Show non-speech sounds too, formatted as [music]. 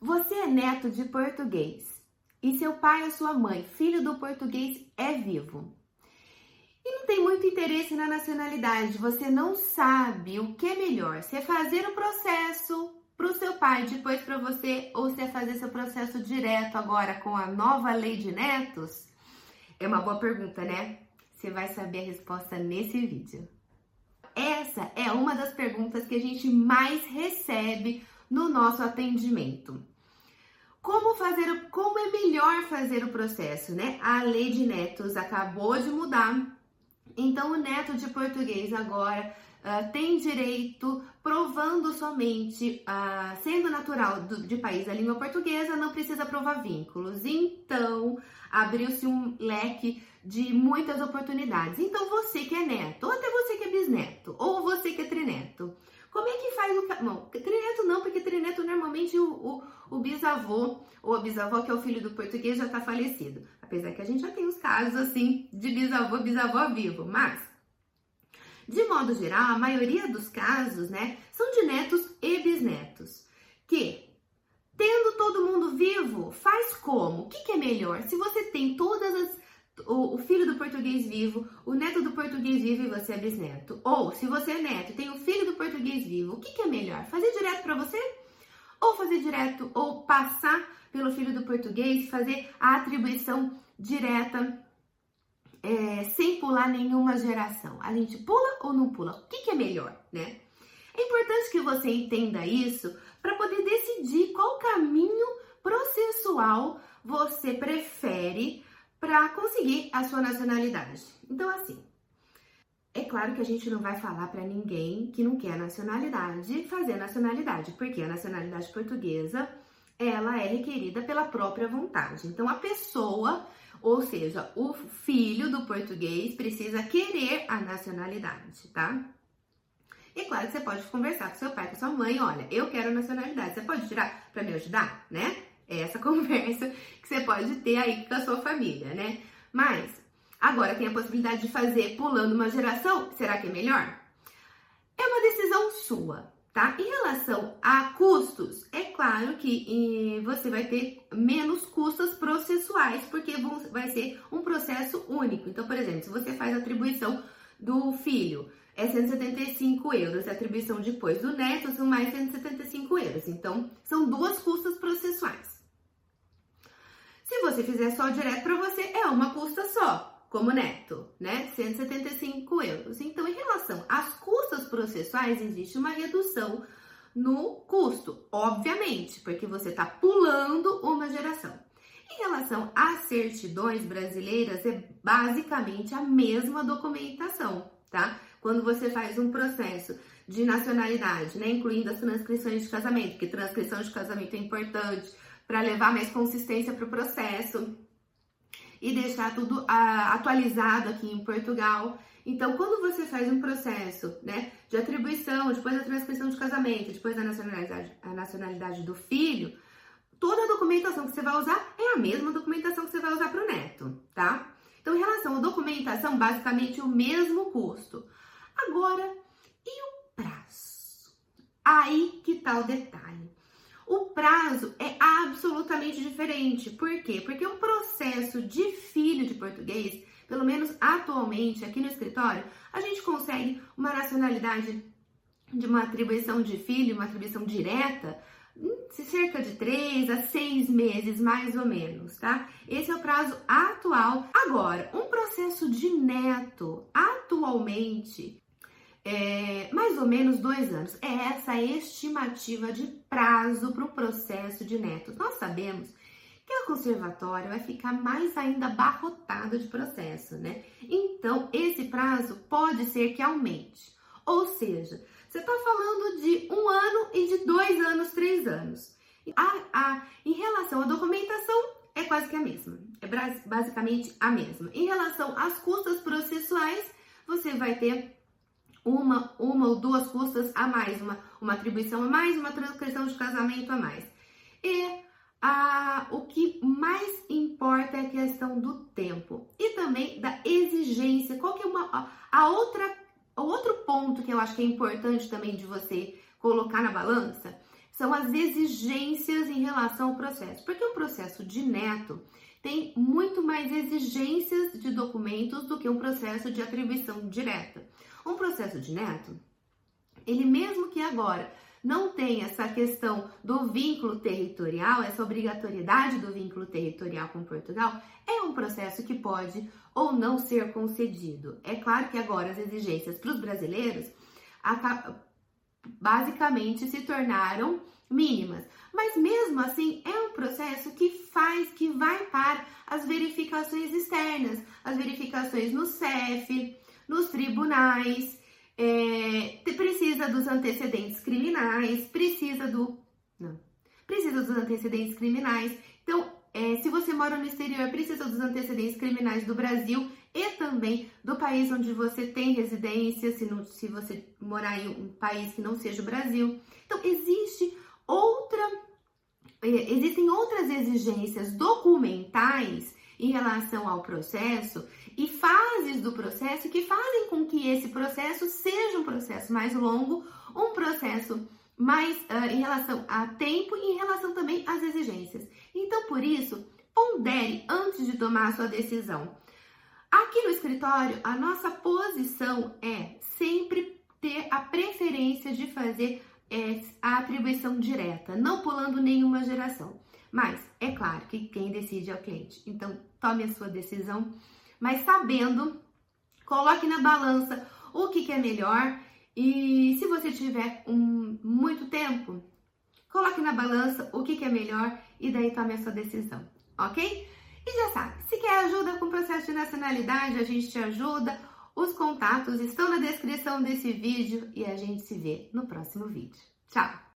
Você é neto de português e seu pai ou sua mãe, filho do português, é vivo. E não tem muito interesse na nacionalidade, você não sabe o que é melhor, se é fazer o processo para o seu pai, depois para você, ou se é fazer seu processo direto agora com a nova lei de netos? É uma boa pergunta, né? Você vai saber a resposta nesse vídeo. Essa é uma das perguntas que a gente mais recebe no nosso atendimento. Como fazer, como é melhor fazer o processo, né? A lei de netos acabou de mudar, então o neto de português agora uh, tem direito, provando somente, uh, sendo natural do, de país da língua portuguesa, não precisa provar vínculos. Então abriu-se um leque de muitas oportunidades. Então você que é neto, ou até você que é bisneto, ou você que é trineto, como é que faz o. Não, trineto não, porque trineto normalmente o, o, o bisavô ou a bisavó, que é o filho do português, já está falecido. Apesar que a gente já tem os casos assim de bisavô, bisavó vivo, mas. De modo geral, a maioria dos casos, né, são de netos e bisnetos. Que, tendo todo mundo vivo, faz como? O que, que é melhor? Se você tem todas as o, o, filho do português vivo, o neto do português vivo e você é bisneto. Ou, se você é neto e tem o filho do português vivo, o que, que é melhor? Fazer direto para você? Ou fazer direto, ou passar pelo filho do português, fazer a atribuição direta é, sem pular nenhuma geração. A gente pula ou não pula? O que, que é melhor, né? É importante que você entenda isso para poder decidir qual caminho processual você prefere para conseguir a sua nacionalidade. Então, assim, é claro que a gente não vai falar para ninguém que não quer nacionalidade fazer nacionalidade, porque a nacionalidade portuguesa ela é requerida pela própria vontade. Então, a pessoa, ou seja, o filho do português, precisa querer a nacionalidade, tá? E claro que você pode conversar com seu pai, com sua mãe, olha, eu quero nacionalidade, você pode tirar para me ajudar, né? É essa [laughs] conversa que você pode ter aí com a sua família, né? Mas agora tem a possibilidade de fazer pulando uma geração, será que é melhor? É uma decisão sua, tá? Em relação a custos, é claro que você vai ter menos custos processuais, porque vai ser um processo único. Então, por exemplo, se você faz a atribuição do filho, é 175 euros. A atribuição depois do neto são mais 175 euros. Então, são duas custas processuais. Se você fizer só direto para você, é uma custa só, como neto, né? 175 euros. Então, em relação às custas processuais, existe uma redução no custo, obviamente, porque você está pulando uma geração. Em relação às certidões brasileiras, é basicamente a mesma documentação, tá? Quando você faz um processo de nacionalidade, né, incluindo as transcrições de casamento, que transcrição de casamento é importante, para levar mais consistência para o processo e deixar tudo uh, atualizado aqui em Portugal. Então, quando você faz um processo né, de atribuição, depois da transcrição de casamento, depois da nacionalidade, a nacionalidade do filho, toda a documentação que você vai usar é a mesma documentação que você vai usar para o neto, tá? Então, em relação à documentação, basicamente o mesmo custo. Agora, e o prazo? Aí que tá o detalhe. O prazo é absolutamente diferente. Por quê? Porque um processo de filho de português, pelo menos atualmente aqui no escritório, a gente consegue uma nacionalidade de uma atribuição de filho, uma atribuição direta, cerca de três a seis meses, mais ou menos, tá? Esse é o prazo atual. Agora, um processo de neto, atualmente, é, mais ou menos dois anos. É essa a estimativa de prazo para o processo de netos. Nós sabemos que a conservatória vai ficar mais ainda abarrotada de processo, né? Então, esse prazo pode ser que aumente. Ou seja, você está falando de um ano e de dois anos, três anos. A, a, em relação à documentação, é quase que a mesma. É basicamente a mesma. Em relação às custas processuais, você vai ter uma, uma ou duas custas a mais, uma, uma atribuição a mais, uma transcrição de casamento a mais. E o que mais importa é a questão do tempo e também da exigência. Qual que é uma, a, outra, outro ponto que eu acho que é importante também de você colocar na balança são as exigências em relação ao processo. Porque o processo de neto tem muito mais exigências de documentos do que um processo de atribuição direta. Um processo de neto, ele mesmo que agora não tem essa questão do vínculo territorial, essa obrigatoriedade do vínculo territorial com Portugal, é um processo que pode ou não ser concedido. É claro que agora as exigências para os brasileiros basicamente se tornaram mínimas, mas mesmo assim é um processo que faz, que vai para as verificações externas, as verificações no CEF, nos tribunais, é, precisa dos antecedentes criminais, precisa do. Não. Precisa dos antecedentes criminais. Então, é, se você mora no exterior, precisa dos antecedentes criminais do Brasil e também do país onde você tem residência, se, não, se você morar em um país que não seja o Brasil. Então, existe outra. É, existem outras exigências documentais em relação ao processo e fases do processo que fazem com que esse processo seja um processo mais longo, um processo mais uh, em relação a tempo e em relação também às exigências. Então, por isso, pondere antes de tomar a sua decisão. Aqui no escritório, a nossa posição é sempre ter a preferência de fazer é, a atribuição direta, não pulando nenhuma geração. Mas é claro que quem decide é o cliente. Então, tome a sua decisão, mas sabendo, coloque na balança o que, que é melhor. E se você tiver um, muito tempo, coloque na balança o que, que é melhor e daí tome a sua decisão, ok? E já sabe, se quer ajuda com o processo de nacionalidade, a gente te ajuda. Os contatos estão na descrição desse vídeo e a gente se vê no próximo vídeo. Tchau!